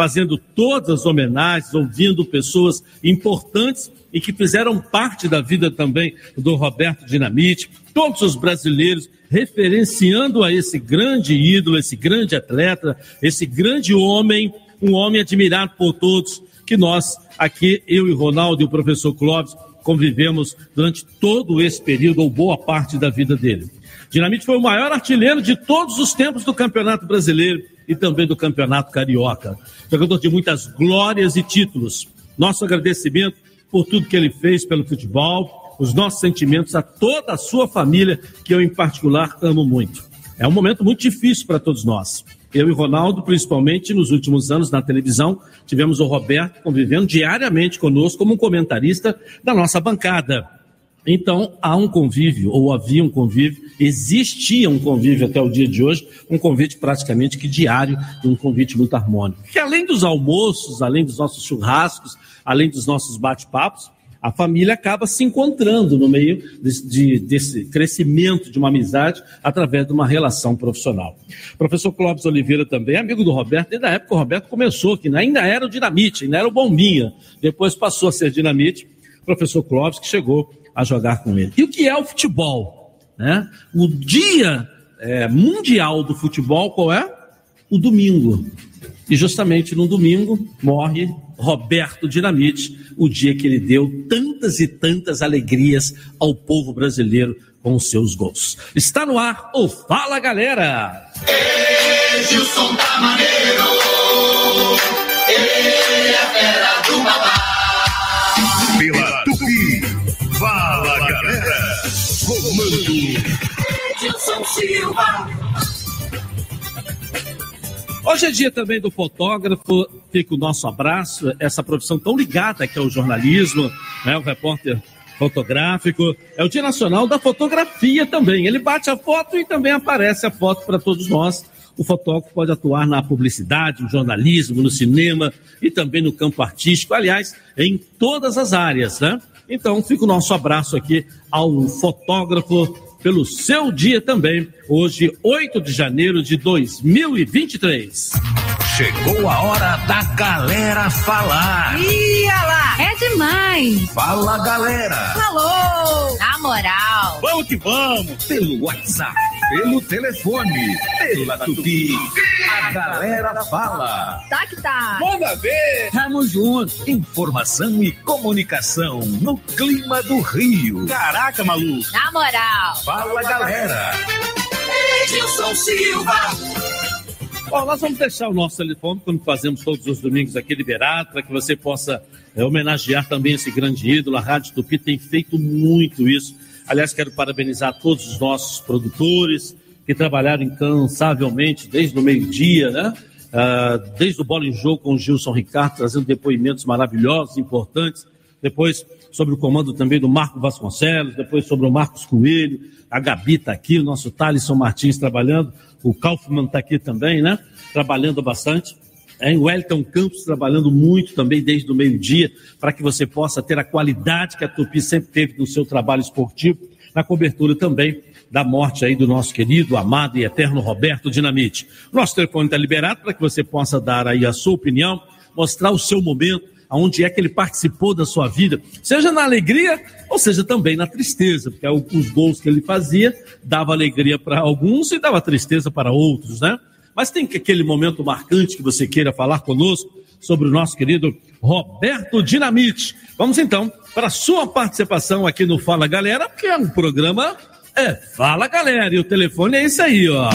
fazendo todas as homenagens, ouvindo pessoas importantes e que fizeram parte da vida também do Roberto Dinamite, todos os brasileiros referenciando a esse grande ídolo, esse grande atleta, esse grande homem, um homem admirado por todos, que nós aqui, eu e Ronaldo e o professor Clóvis, convivemos durante todo esse período, ou boa parte da vida dele. Dinamite foi o maior artilheiro de todos os tempos do Campeonato Brasileiro e também do Campeonato Carioca. Jogador de muitas glórias e títulos. Nosso agradecimento por tudo que ele fez pelo futebol, os nossos sentimentos a toda a sua família, que eu em particular amo muito. É um momento muito difícil para todos nós. Eu e Ronaldo, principalmente nos últimos anos na televisão, tivemos o Roberto convivendo diariamente conosco como um comentarista da nossa bancada. Então, há um convívio, ou havia um convívio, existia um convívio até o dia de hoje, um convite praticamente que diário, um convite muito harmônico. Que além dos almoços, além dos nossos churrascos, além dos nossos bate-papos, a família acaba se encontrando no meio de, de, desse crescimento de uma amizade através de uma relação profissional. professor Clóvis Oliveira também, amigo do Roberto, desde a época o Roberto começou, que ainda era o Dinamite, ainda era o Bombinha, depois passou a ser Dinamite, professor Clóvis que chegou a jogar com ele. E o que é o futebol? Né? O dia é, mundial do futebol, qual é? O domingo. E justamente no domingo morre Roberto Dinamite, o dia que ele deu tantas e tantas alegrias ao povo brasileiro com os seus gols. Está no ar o Fala Galera! Edilson tá maneiro, ele é fera do babá. Pela Tupi, Fala Galera, comando Edilson Silva. Hoje é dia também do fotógrafo, fica o nosso abraço, essa profissão tão ligada que é o jornalismo, né, o repórter fotográfico. É o Dia Nacional da Fotografia também. Ele bate a foto e também aparece a foto para todos nós. O fotógrafo pode atuar na publicidade, no jornalismo, no cinema e também no campo artístico, aliás, em todas as áreas, né? Então, fica o nosso abraço aqui ao fotógrafo pelo seu dia também, hoje, 8 de janeiro de 2023. Chegou a hora da galera falar. É demais. Fala, galera. Falou. Na moral. Vamos que vamos. Pelo WhatsApp, pelo telefone, pela Tupi. A galera fala. Tá que tá. Manda ver. Tamo junto. Informação e comunicação no clima do Rio. Caraca, maluco. Na moral. Fala, galera. Edilson Silva. Bom, nós vamos deixar o nosso telefone, como fazemos todos os domingos aqui liberado, para que você possa é, homenagear também esse grande ídolo. A Rádio Tupi tem feito muito isso. Aliás, quero parabenizar todos os nossos produtores que trabalharam incansavelmente desde o meio-dia, né? Uh, desde o Bola em Jogo com o Gilson Ricardo, trazendo depoimentos maravilhosos, importantes. Depois, sobre o comando também do Marco Vasconcelos, depois sobre o Marcos Coelho, a Gabi está aqui, o nosso Thalisson Martins trabalhando, o Kaufmann está aqui também, né? Trabalhando bastante. É, o Wellington Campos trabalhando muito também desde o meio-dia, para que você possa ter a qualidade que a Tupi sempre teve no seu trabalho esportivo, na cobertura também da morte aí do nosso querido, amado e eterno Roberto Dinamite. Nosso telefone está liberado para que você possa dar aí a sua opinião, mostrar o seu momento, aonde é que ele participou da sua vida, seja na alegria ou seja também na tristeza, porque os gols que ele fazia dava alegria para alguns e dava tristeza para outros, né? Mas tem aquele momento marcante que você queira falar conosco sobre o nosso querido Roberto Dinamite. Vamos então para a sua participação aqui no Fala Galera, que é um programa é Fala Galera, e o telefone é esse aí, ó.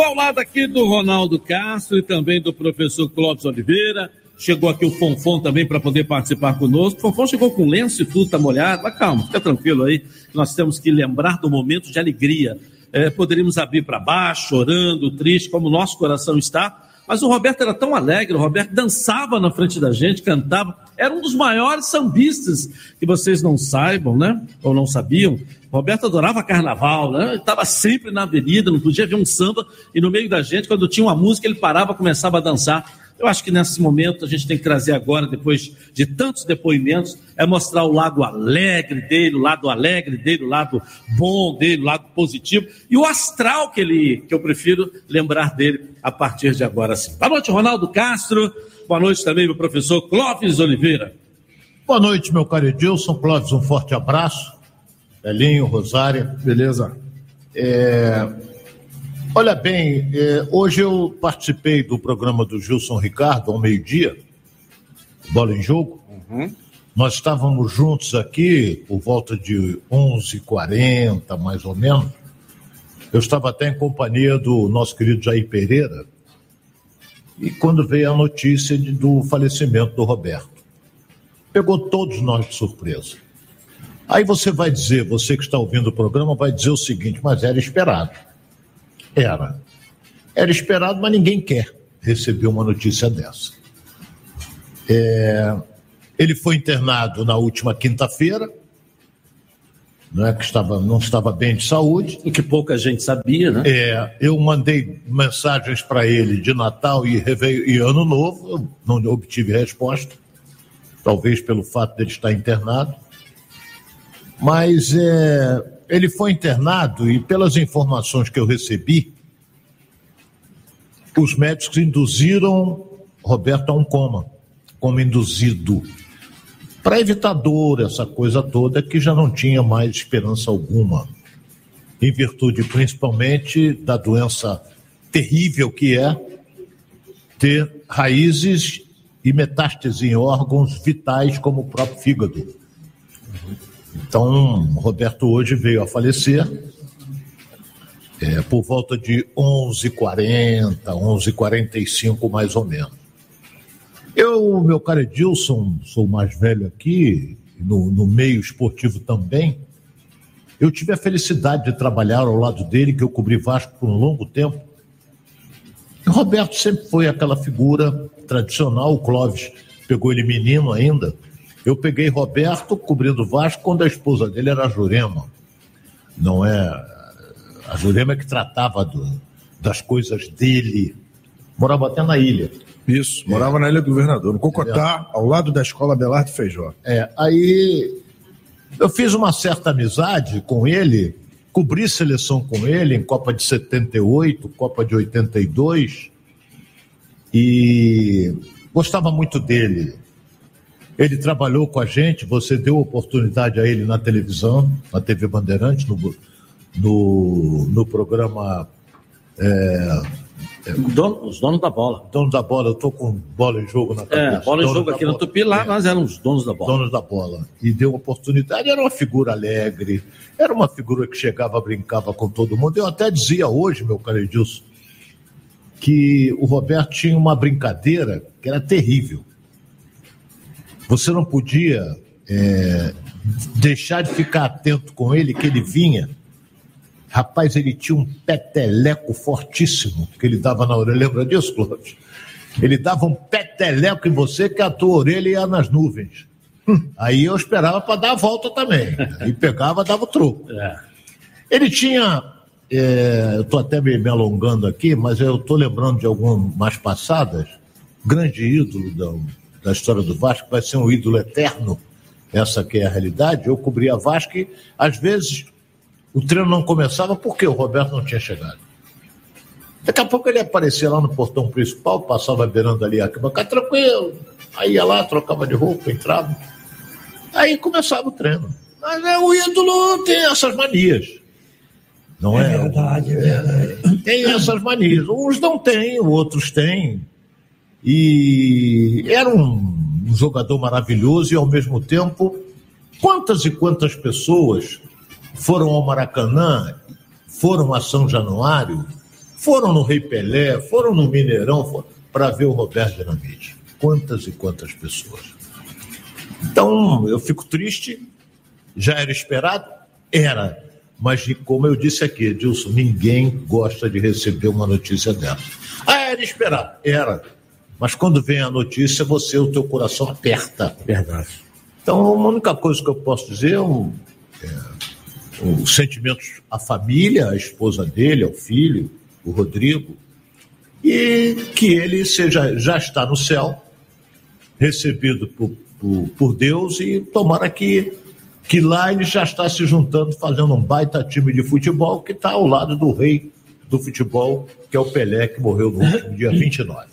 Estou ao lado aqui do Ronaldo Castro e também do professor Clóvis Oliveira. Chegou aqui o Fonfon também para poder participar conosco. O Fonfon chegou com lenço e tudo, tá molhado. Mas calma, fica tranquilo aí. Nós temos que lembrar do momento de alegria. É, poderíamos abrir para baixo, chorando, triste, como o nosso coração está. Mas o Roberto era tão alegre, o Roberto dançava na frente da gente, cantava. Era um dos maiores sambistas que vocês não saibam, né? Ou não sabiam. Roberto adorava carnaval, né? Estava sempre na avenida, não podia ver um samba, e no meio da gente, quando tinha uma música, ele parava, começava a dançar. Eu acho que nesse momento a gente tem que trazer agora, depois de tantos depoimentos, é mostrar o lado alegre dele, o lado alegre dele, o lado bom dele, o lado positivo e o astral que ele, que eu prefiro lembrar dele a partir de agora sim. Boa noite, Ronaldo Castro. Boa noite também, meu professor Clóvis Oliveira. Boa noite, meu caro Edilson. Clóvis, um forte abraço. Belinho, Rosária. Beleza. É, olha bem, é, hoje eu participei do programa do Gilson Ricardo ao meio-dia, Bola em Jogo. Uhum. Nós estávamos juntos aqui por volta de 11h40, mais ou menos. Eu estava até em companhia do nosso querido Jair Pereira, e quando veio a notícia de, do falecimento do Roberto. Pegou todos nós de surpresa. Aí você vai dizer, você que está ouvindo o programa, vai dizer o seguinte, mas era esperado. Era. Era esperado, mas ninguém quer receber uma notícia dessa. É, ele foi internado na última quinta-feira, não é que estava, não estava bem de saúde. O que pouca gente sabia, né? É, eu mandei mensagens para ele de Natal e, e Ano Novo, não obtive resposta, talvez pelo fato dele estar internado. Mas é, ele foi internado e, pelas informações que eu recebi, os médicos induziram Roberto a um coma, como induzido para evitar dor, essa coisa toda, que já não tinha mais esperança alguma, em virtude principalmente da doença terrível que é ter raízes e metástase em órgãos vitais como o próprio fígado. Então, Roberto hoje veio a falecer é, por volta de 11h40, 11h45 mais ou menos. Eu, meu caro Edilson, sou mais velho aqui, no, no meio esportivo também. Eu tive a felicidade de trabalhar ao lado dele, que eu cobri Vasco por um longo tempo. E Roberto sempre foi aquela figura tradicional, o Clóvis pegou ele menino ainda. Eu peguei Roberto cobrindo Vasco quando a esposa dele era a Jurema. Não é. A Jurema é que tratava do, das coisas dele. Morava até na ilha. Isso, morava é. na Ilha do Governador, no Cocotá, é. ao lado da escola Belardo Feijó. É, aí eu fiz uma certa amizade com ele, cobri seleção com ele em Copa de 78, Copa de 82, e gostava muito dele. Ele trabalhou com a gente, você deu oportunidade a ele na televisão, na TV Bandeirante, no, no, no programa. É, Dono, os donos da bola. Donos da bola, eu tô com bola em jogo na cabeça. É, bola em jogo aqui bola. no Tupi, lá é. nós éramos donos da bola. Donos da bola. E deu oportunidade, era uma figura alegre, era uma figura que chegava, brincava com todo mundo. Eu até dizia hoje, meu caro Edilson, que o Roberto tinha uma brincadeira que era terrível. Você não podia é, deixar de ficar atento com ele, que ele vinha Rapaz, ele tinha um peteleco fortíssimo que ele dava na orelha. Lembra disso, Clóvis? Ele dava um peteleco em você que a tua orelha ia nas nuvens. Aí eu esperava para dar a volta também. Aí pegava, dava o troco. É. Ele tinha. É, eu estou até me, me, alongando aqui, mas eu estou lembrando de algumas passadas. Grande ídolo da, história do Vasco, vai ser um ídolo eterno. Essa que é a realidade. Eu cobria Vasco e, às vezes, o treino não começava porque o Roberto não tinha chegado. Daqui a pouco ele aparecia lá no portão principal, passava beirando ali a arquibancada, tranquilo. Aí ia lá, trocava de roupa, entrava. Aí começava o treino. Mas é, o ídolo tem essas manias. Não é? É verdade, é verdade. Tem essas manias. Uns não têm, outros têm. E era um jogador maravilhoso e, ao mesmo tempo, quantas e quantas pessoas foram ao Maracanã, foram a São Januário, foram no Rei Pelé, foram no Mineirão para ver o Roberto Dinamite. Quantas e quantas pessoas. Então, eu fico triste, já era esperado? Era. Mas, como eu disse aqui, Edilson, ninguém gosta de receber uma notícia dessa. Ah, era esperado? Era. Mas quando vem a notícia, você, o teu coração aperta. Verdade. Então, a única coisa que eu posso dizer é, é os sentimentos à família, à esposa dele, ao filho, o Rodrigo, e e que ele seja, já está no céu, recebido por, por, por Deus, e tomara que, que lá ele já está se juntando, fazendo um baita time de futebol que está ao lado do rei do futebol, que é o Pelé, que morreu no último dia 29.